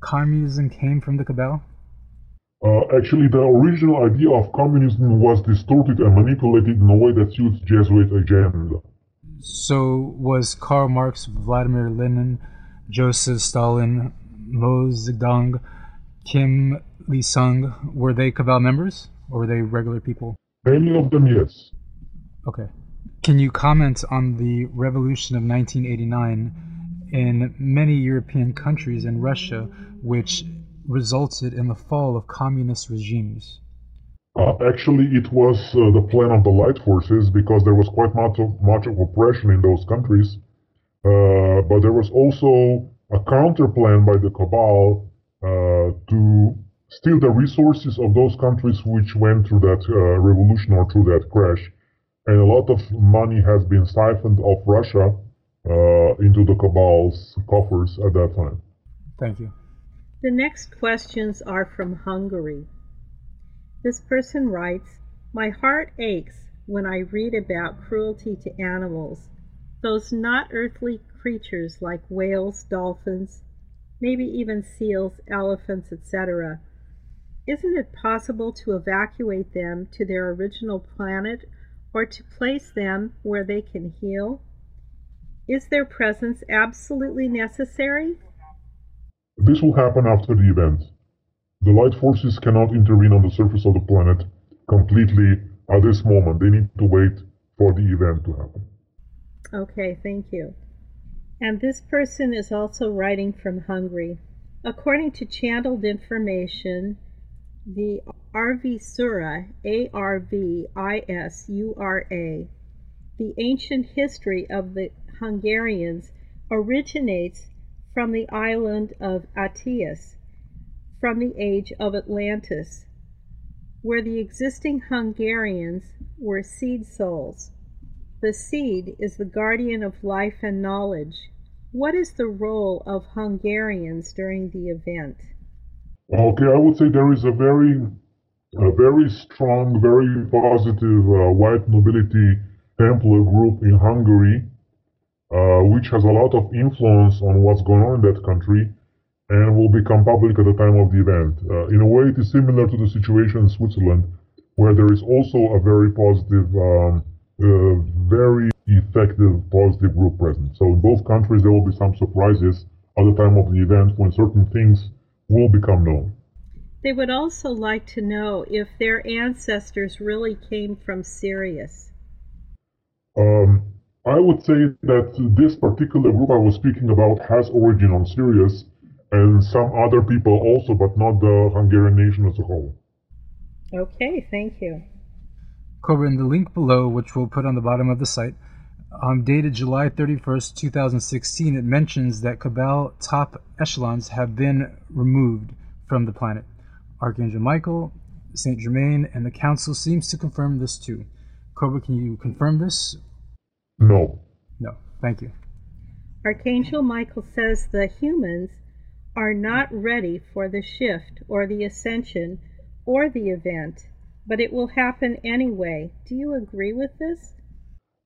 communism came from the cabal? Uh, actually, the original idea of communism was distorted and manipulated in a way that suits Jesuit agenda. So, was Karl Marx, Vladimir Lenin, Joseph Stalin, Mao Zedong, Kim Lee Sung, were they Cabal members or were they regular people? Many of them, yes. Okay. Can you comment on the revolution of 1989 in many European countries and Russia, which resulted in the fall of communist regimes? Uh, actually, it was uh, the plan of the light forces because there was quite much of, much of oppression in those countries. Uh, but there was also a counter plan by the cabal uh, to steal the resources of those countries which went through that uh, revolution or through that crash. And a lot of money has been siphoned off Russia uh, into the cabal's coffers at that time. Thank you. The next questions are from Hungary. This person writes My heart aches when I read about cruelty to animals, those not earthly creatures like whales, dolphins, maybe even seals, elephants, etc. Isn't it possible to evacuate them to their original planet or to place them where they can heal? Is their presence absolutely necessary? This will happen after the event. The light forces cannot intervene on the surface of the planet completely at this moment. They need to wait for the event to happen. Okay, thank you. And this person is also writing from Hungary. According to channeled information, the Arvisura, A R V I S U R A, the ancient history of the Hungarians originates from the island of Atias, from the age of Atlantis, where the existing Hungarians were seed souls. The seed is the guardian of life and knowledge, what is the role of Hungarians during the event? Okay, I would say there is a very, a very strong, very positive uh, white nobility Templar group in Hungary, uh, which has a lot of influence on what's going on in that country and will become public at the time of the event. Uh, in a way, it is similar to the situation in Switzerland, where there is also a very positive, um, uh, very effective positive group presence. So in both countries, there will be some surprises at the time of the event when certain things will become known. They would also like to know if their ancestors really came from Sirius. Um, I would say that this particular group I was speaking about has origin on Sirius and some other people also, but not the Hungarian nation as a whole. Okay, thank you. Cobra, in the link below, which we'll put on the bottom of the site, um, dated July 31st, 2016, it mentions that Cabal top echelons have been removed from the planet. Archangel Michael, Saint Germain, and the Council seems to confirm this too. Cobra, can you confirm this? No. No. Thank you. Archangel Michael says the humans are not ready for the shift or the ascension or the event, but it will happen anyway. Do you agree with this?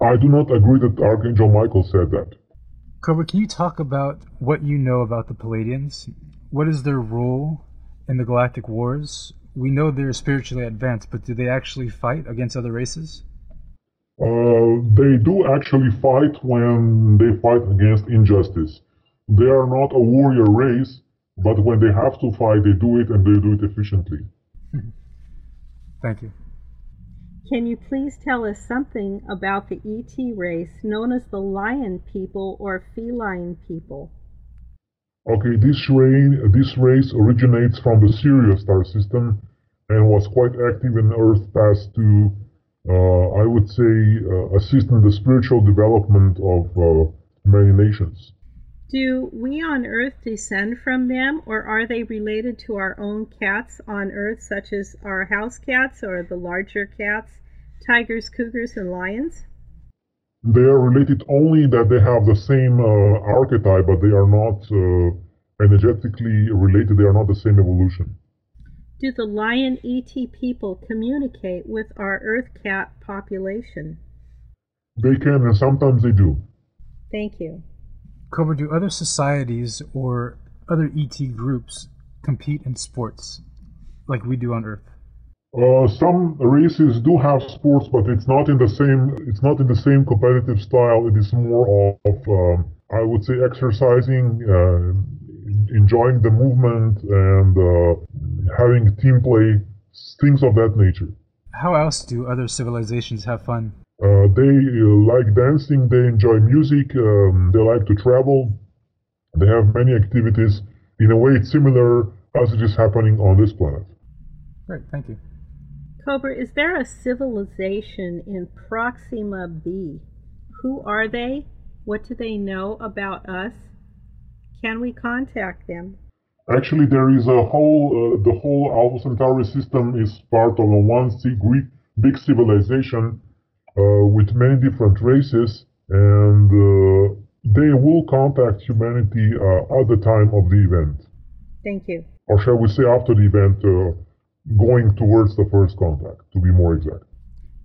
I do not agree that Archangel Michael said that. Cobra, can you talk about what you know about the Pleiadians? What is their role in the Galactic Wars? We know they're spiritually advanced, but do they actually fight against other races? Uh, they do actually fight when they fight against injustice. They are not a warrior race, but when they have to fight, they do it and they do it efficiently. Thank you. Can you please tell us something about the ET race known as the lion people or feline people? Okay, this, rain, this race originates from the Sirius star system and was quite active in Earth past to, uh, I would say, uh, assist in the spiritual development of uh, many nations. Do we on Earth descend from them, or are they related to our own cats on Earth, such as our house cats or the larger cats, tigers, cougars, and lions? They are related only that they have the same uh, archetype, but they are not uh, energetically related. They are not the same evolution. Do the lion ET people communicate with our Earth cat population? They can, and sometimes they do. Thank you. Cobra, do other societies or other ET groups compete in sports like we do on Earth? Uh, some races do have sports, but it's not in the same. It's not in the same competitive style. It is more of, um, I would say, exercising, uh, enjoying the movement, and uh, having team play, things of that nature. How else do other civilizations have fun? Uh, they uh, like dancing, they enjoy music, um, they like to travel, they have many activities. In a way, it's similar as it is happening on this planet. Great, thank you. Cobra, is there a civilization in Proxima B? Who are they? What do they know about us? Can we contact them? Actually, there is a whole, uh, the whole Alpha Centauri system is part of a one Greek big civilization uh, with many different races, and uh, they will contact humanity uh, at the time of the event. Thank you. Or shall we say after the event, going towards the first contact, to be more exact.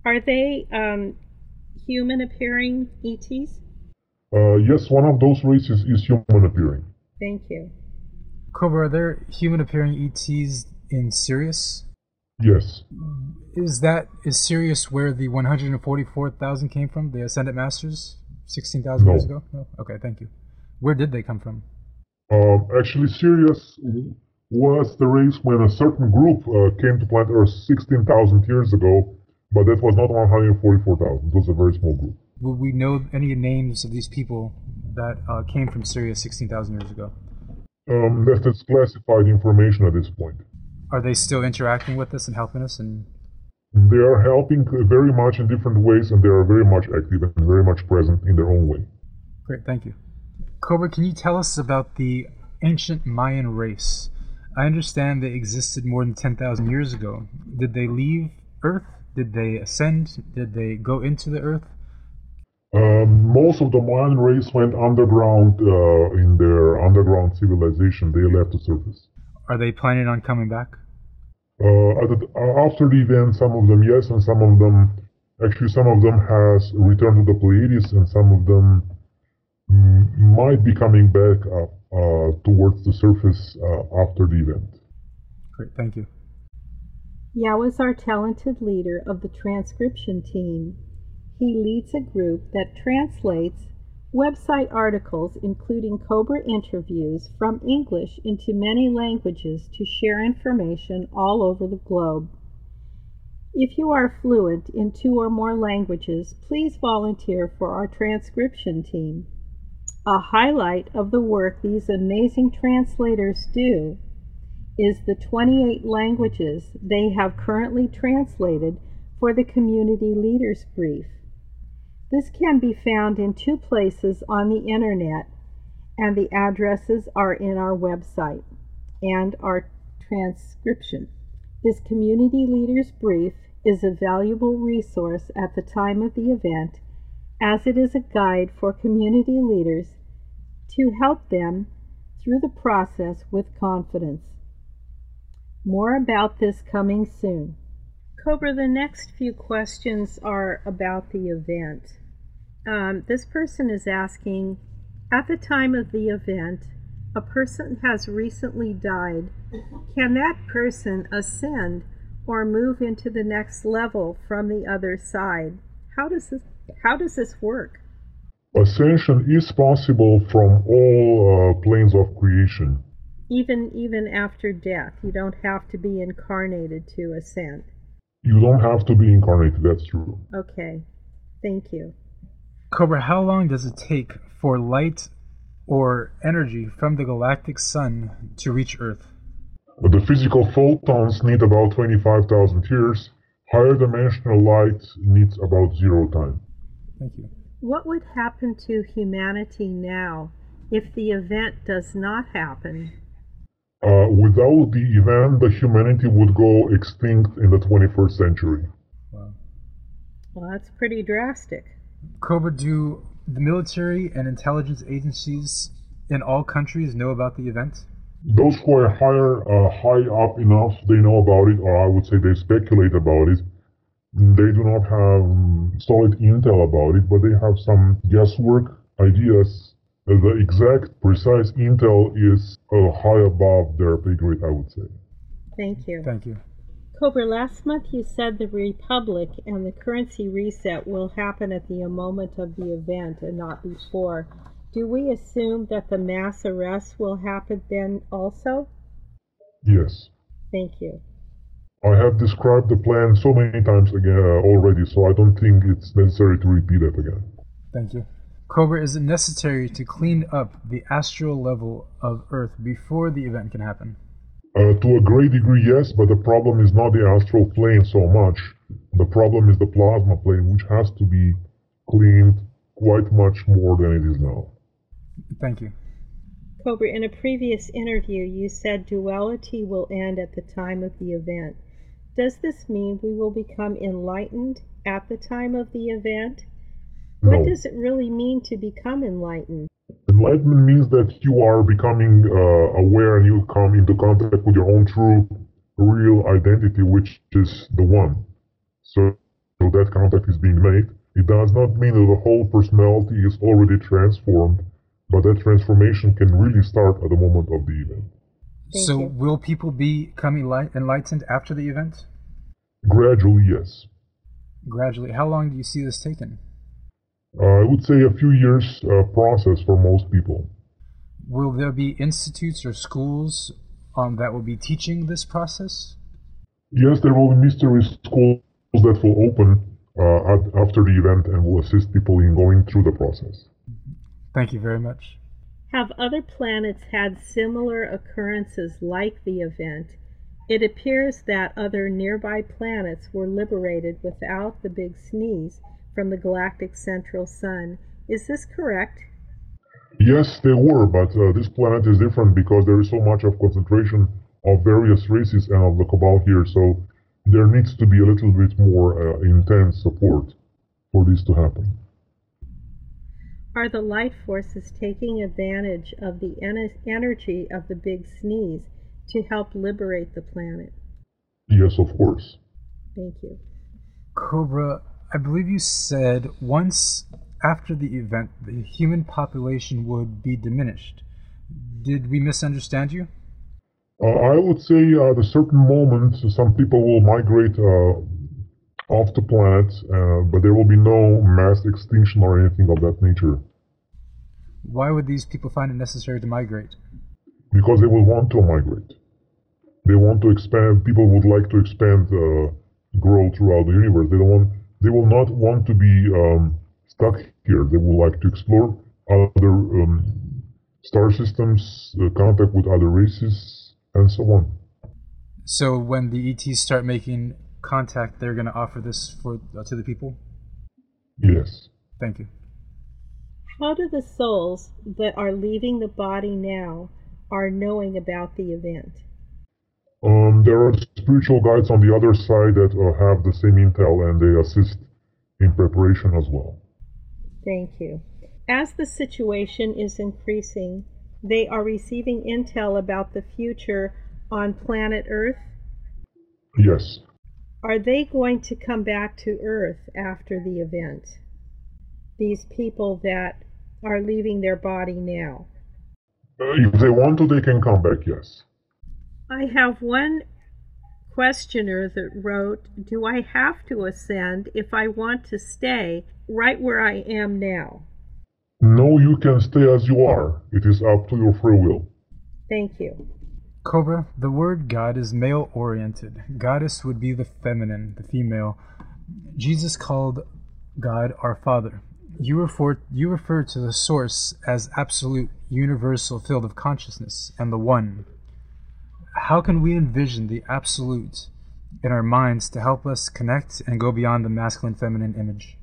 Are they um, human appearing ETs? Uh, yes, one of those races is human appearing. Thank you. Cobra, are there human appearing ETs in Sirius? Yes. Is that is Sirius where the 144,000 came from? The Ascendant Masters, 16,000 no. years ago? No. Okay, thank you. Where did they come from? Um, actually, Sirius was the race when a certain group uh, came to planet Earth 16,000 years ago, but that was not 144,000. It was a very small group. Will we know any names of these people that uh, came from Sirius 16,000 years ago? Um, that is classified information at this point. Are they still interacting with us and helping us? And they are helping very much in different ways, and they are very much active and very much present in their own way. Great, thank you. Cobra, can you tell us about the ancient Mayan race? I understand they existed more than 10,000 years ago. Did they leave Earth? Did they ascend? Did they go into the Earth? Um, most of the Mayan race went underground uh, in their underground civilization. They left the surface. Are they planning on coming back? Uh, uh, after the event, some of them yes, and some of them, actually, some of them has returned to the Pleiades, and some of them might be coming back uh, uh, towards the surface uh, after the event. Great, thank you. Yao is our talented leader of the transcription team. He leads a group that translates website articles including Cobra interviews from English into many languages to share information all over the globe. If you are fluent in two or more languages, please volunteer for our transcription team. A highlight of the work these amazing translators do is the 28 languages they have currently translated for the Community Leaders Brief. This can be found in two places on the internet, and the addresses are in our website and our transcription. This Community Leaders Brief is a valuable resource at the time of the event as it is a guide for community leaders to help them through the process with confidence. More about this coming soon. Cobra, the next few questions are about the event. Um, this person is asking At the time of the event, a person has recently died. Can that person ascend or move into the next level from the other side? How does this, how does this work? Ascension is possible from all uh, planes of creation. Even even after death, you don't have to be incarnated to ascend. You don't have to be incarnated, that's true. Okay. Thank you. Cobra, how long does it take for light or energy from the galactic sun to reach Earth? But the physical photons need about 25,000 years. Higher dimensional light needs about zero time. Thank you. What would happen to humanity now if the event does not happen? Uh, without the event, the humanity would go extinct in the 21st century. Wow. Well, that's pretty drastic. Cobra, do the military and intelligence agencies in all countries know about the event? Those who are higher, uh, high up enough, they know about it, or I would say they speculate about it. They do not have um, solid intel about it, but they have some guesswork ideas. The exact, precise intel is uh, high above their pay grade, I would say. Thank you. Thank you. Cobra, last month you said the Republic and the currency reset will happen at the moment of the event and not before. Do we assume that the mass arrests will happen then also? Yes. Thank you. I have described the plan so many times again uh, already, so I don't think it's necessary to repeat it again. Thank you. Cobra, is it necessary to clean up the astral level of Earth before the event can happen? Uh, to a great degree, yes, but the problem is not the astral plane so much. The problem is the plasma plane, which has to be cleaned quite much more than it is now. Thank you. Cobra, in a previous interview, you said duality will end at the time of the event. Does this mean we will become enlightened at the time of the event? What does it really mean to become enlightened? Enlightenment means that you are becoming uh, aware and you come into contact with your own true, real identity, which is the one. So, so that contact is being made. It does not mean that the whole personality is already transformed, but that transformation can really start at the moment of the event. Thank so, you. will people become enli- enlightened after the event? Gradually, yes. Gradually. How long do you see this taking? Uh, I would say a few years uh, process for most people. Will there be institutes or schools um, that will be teaching this process? Yes, there will be mystery schools that will open uh, at, after the event and will assist people in going through the process. Thank you very much. Have other planets had similar occurrences like the event? It appears that other nearby planets were liberated without the big sneeze from the galactic central sun. Is this correct? Yes, they were, but uh, this planet is different because there is so much of concentration of various races and of the Cabal here, so there needs to be a little bit more uh, intense support for this to happen. Are the light forces taking advantage of the en- energy of the big sneeze to help liberate the planet? Yes, of course. Thank you. Cobra, I believe you said once after the event, the human population would be diminished. Did we misunderstand you? Uh, I would say at a certain moment, some people will migrate uh, off the planet, uh, but there will be no mass extinction or anything of that nature Why would these people find it necessary to migrate? because they will want to migrate. They want to expand. People would like to expand, uh, grow throughout the universe. They don't want. They will not want to be um, stuck here. They would like to explore other um, star systems, uh, contact with other races, and so on. So when the ETs start making contact, they're going to offer this for uh, to the people. Yes. Thank you. How do the souls that are leaving the body now are knowing about the event? Um, there are spiritual guides on the other side that uh, have the same intel and they assist in preparation as well. Thank you. As the situation is increasing, they are receiving intel about the future on planet Earth. Yes. Are they going to come back to Earth after the event? These people that are leaving their body now. Uh, if they want to, they can come back, yes. I have one questioner that wrote Do I have to ascend if I want to stay right where I am now? No, you can stay as you are. It is up to your free will. Thank you. Cobra, the word God is male oriented. Goddess would be the feminine, the female. Jesus called God our Father. You refer, you refer to the source as absolute, universal field of consciousness and the One. How can we envision the absolute in our minds to help us connect and go beyond the masculine feminine image?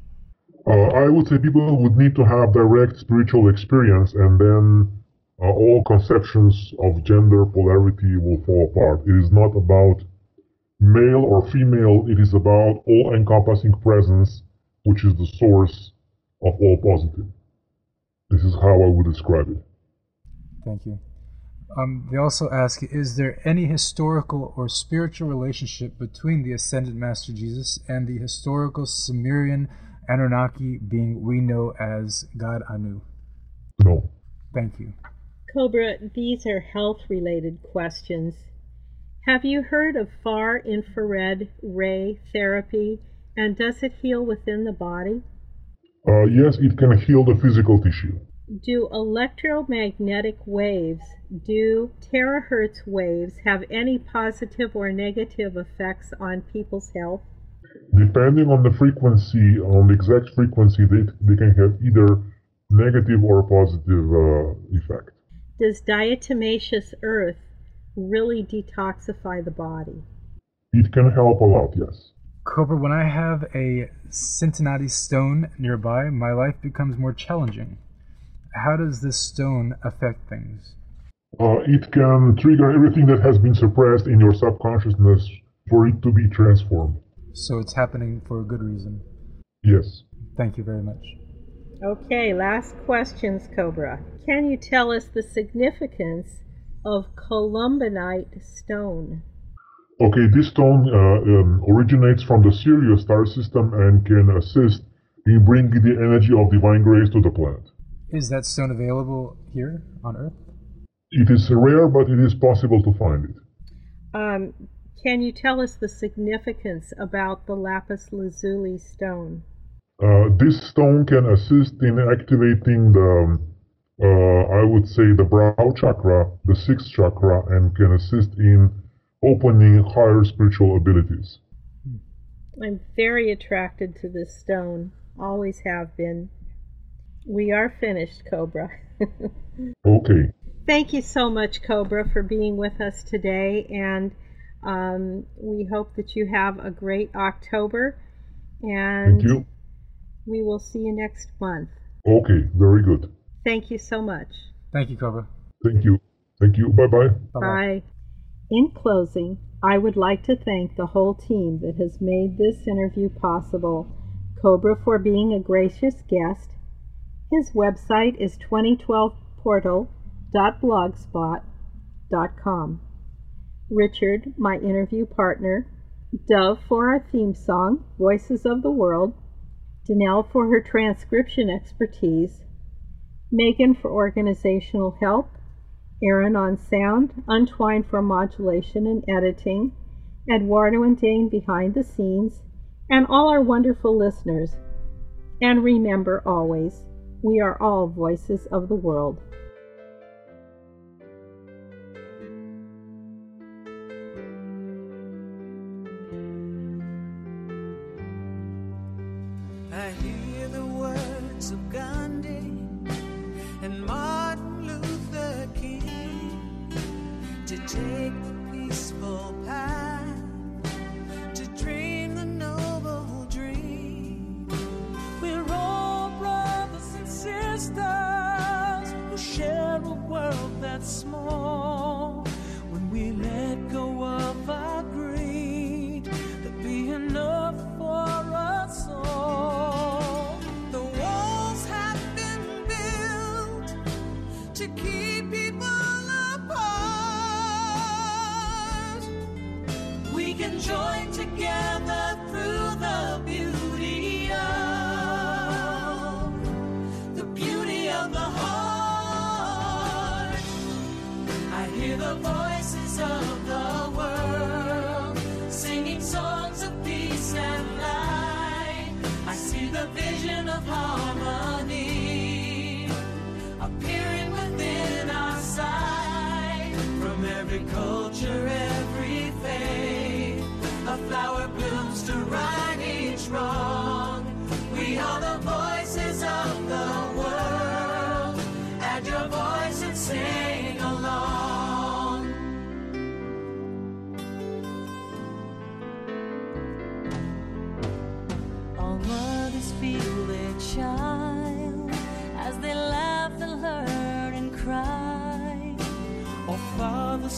Uh, I would say people would need to have direct spiritual experience, and then uh, all conceptions of gender polarity will fall apart. It is not about male or female, it is about all encompassing presence, which is the source of all positive. This is how I would describe it. Thank you. Um, they also ask Is there any historical or spiritual relationship between the ascended Master Jesus and the historical Sumerian Anunnaki being we know as God Anu? No. Thank you. Cobra, these are health related questions. Have you heard of far infrared ray therapy and does it heal within the body? Uh, yes, it can heal the physical tissue. Do electromagnetic waves, do terahertz waves have any positive or negative effects on people's health? Depending on the frequency, on the exact frequency, they, they can have either negative or positive uh, effect. Does diatomaceous earth really detoxify the body? It can help a lot, yes. Cobra, when I have a Cintamani stone nearby, my life becomes more challenging. How does this stone affect things? Uh, it can trigger everything that has been suppressed in your subconsciousness for it to be transformed. So it's happening for a good reason. Yes. Thank you very much. Okay, last questions, Cobra. Can you tell us the significance of columbinite stone? Okay, this stone uh, um, originates from the Sirius star system and can assist in bringing the energy of divine grace to the planet. Is that stone available here on Earth? It is rare, but it is possible to find it. Um, can you tell us the significance about the lapis lazuli stone? Uh, this stone can assist in activating the, uh, I would say, the brow chakra, the sixth chakra, and can assist in opening higher spiritual abilities. I'm very attracted to this stone, always have been. We are finished, Cobra. okay. Thank you so much, Cobra, for being with us today, and um, we hope that you have a great October. And Thank you. we will see you next month. Okay, very good. Thank you so much. Thank you, Cobra. Thank you. Thank you. Bye bye. Bye-bye. Bye. In closing, I would like to thank the whole team that has made this interview possible. Cobra for being a gracious guest. His website is 2012portal.blogspot.com. Richard, my interview partner. Dove for our theme song, Voices of the World. Danelle for her transcription expertise. Megan for organizational help. Aaron on sound, Untwine for modulation and editing, Eduardo and Dane behind the scenes, and all our wonderful listeners. And remember always, we are all voices of the world.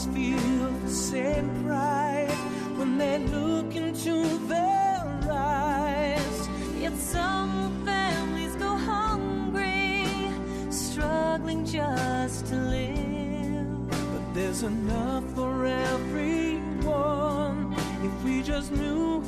feel the same pride when they look into their eyes. Yet some families go hungry, struggling just to live. But there's enough for everyone if we just knew